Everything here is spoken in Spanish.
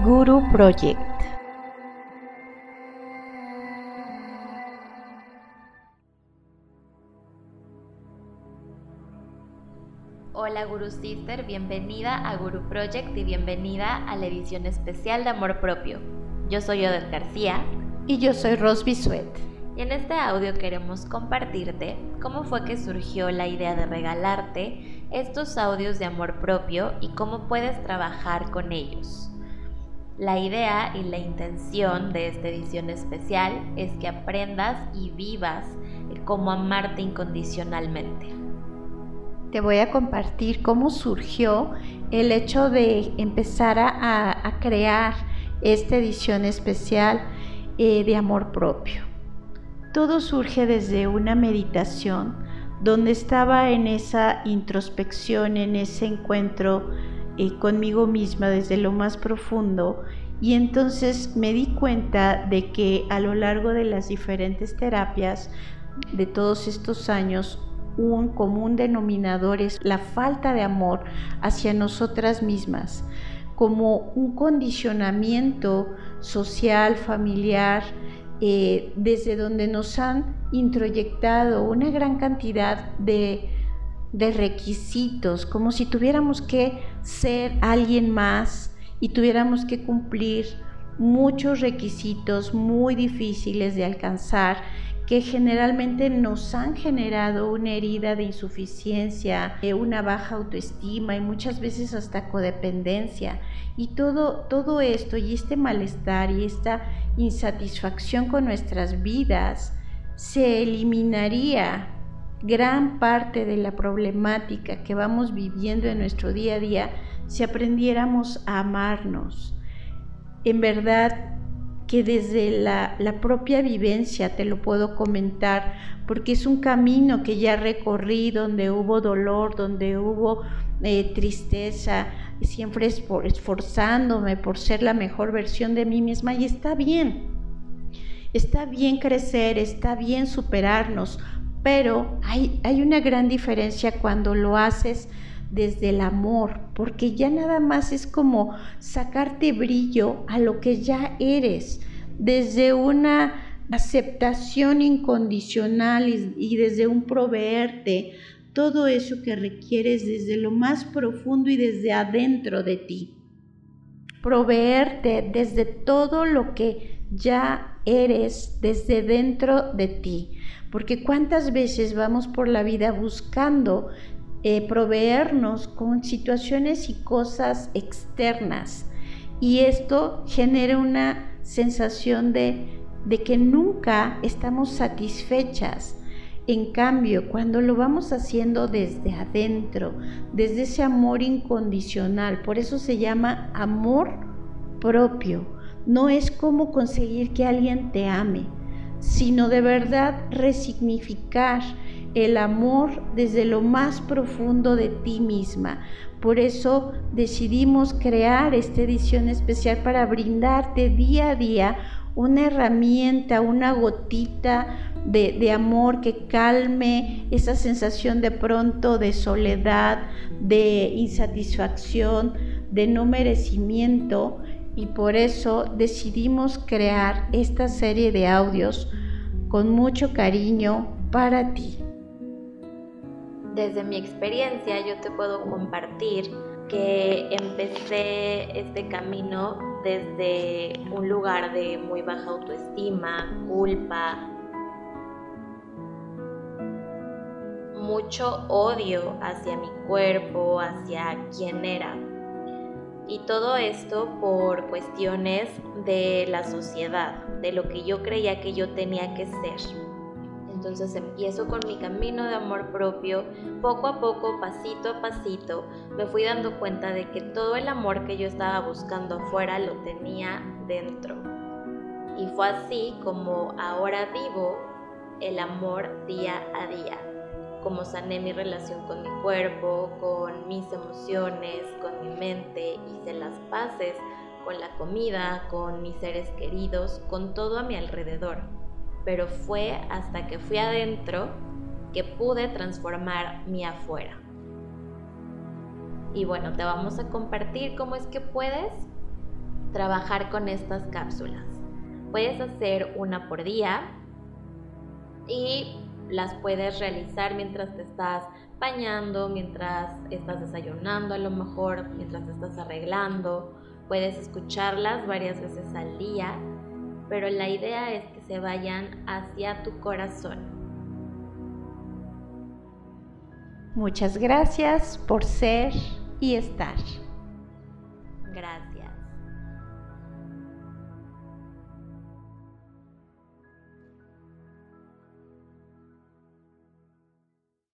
Guru Project. Hola Guru Sister, bienvenida a Guru Project y bienvenida a la edición especial de Amor Propio. Yo soy Odette García. Y yo soy Ros Bisuet. Y en este audio queremos compartirte cómo fue que surgió la idea de regalarte estos audios de amor propio y cómo puedes trabajar con ellos. La idea y la intención de esta edición especial es que aprendas y vivas cómo amarte incondicionalmente. Te voy a compartir cómo surgió el hecho de empezar a, crear esta edición especial eh, de amor propio. Todo surge desde una meditación donde estaba en esa introspección, en ese encuentro eh, conmigo misma desde lo más profundo. Y entonces me di cuenta de que a lo largo de las diferentes terapias de todos estos años un común denominador es la falta de amor hacia nosotras mismas, como un condicionamiento social, familiar, eh, desde donde nos han introyectado una gran cantidad de de requisitos, como si tuviéramos que ser alguien más y tuviéramos que cumplir muchos requisitos muy difíciles de alcanzar que generalmente nos han generado una herida de insuficiencia, una baja autoestima y muchas veces hasta codependencia. Y todo, todo esto y este malestar y esta insatisfacción con nuestras vidas se eliminaría gran parte de la problemática que vamos viviendo en nuestro día a día si aprendiéramos a amarnos. En verdad que desde la, propia vivencia te lo puedo comentar, porque es un camino que ya recorrí donde hubo dolor, donde hubo eh, tristeza, siempre esforzándome por ser la mejor versión de mí misma y está bien. Está bien crecer, está bien superarnos, pero hay, hay una gran diferencia cuando lo haces desde el amor, porque ya nada más es como sacarte brillo a lo que ya eres, desde una aceptación incondicional y, desde un proveerte todo eso que requieres desde lo más profundo y desde adentro de ti. Proveerte desde todo lo que ya eres desde dentro de ti porque cuántas veces vamos por la vida buscando eh, proveernos con situaciones y cosas externas y esto genera una sensación de, de que nunca estamos satisfechas. En cambio, cuando lo vamos haciendo desde adentro, desde ese amor incondicional, por eso se llama amor propio, no es como conseguir que alguien te ame, sino de verdad resignificar el amor desde lo más profundo de ti misma. Por eso decidimos crear esta edición especial para brindarte día a día una herramienta, una gotita de, amor que calme esa sensación de pronto de soledad, de insatisfacción, de no merecimiento y por eso decidimos crear esta serie de audios con mucho cariño para ti. Desde mi experiencia yo te puedo compartir que empecé este camino desde un lugar de muy baja autoestima, culpa, mucho odio hacia mi cuerpo, hacia quién era. Y todo esto por cuestiones de la sociedad, de lo que yo creía que yo tenía que ser. Entonces empiezo con mi camino de amor propio, poco a poco, pasito a pasito, me fui dando cuenta de que todo el amor que yo estaba buscando afuera lo tenía dentro. Y fue así como ahora vivo el amor día a día cómo sané mi relación con mi cuerpo, con mis emociones, con mi mente, hice las paces con la comida, con mis seres queridos, con todo a mi alrededor. Pero fue hasta que fui adentro que pude transformar mi afuera. Y bueno, te vamos a compartir cómo es que puedes trabajar con estas cápsulas. Puedes hacer una por día y las puedes realizar mientras te estás bañando, mientras estás desayunando a lo mejor, mientras te estás arreglando. Puedes escucharlas varias veces al día, pero la idea es que se vayan hacia tu corazón. Muchas gracias por ser y estar. Gracias.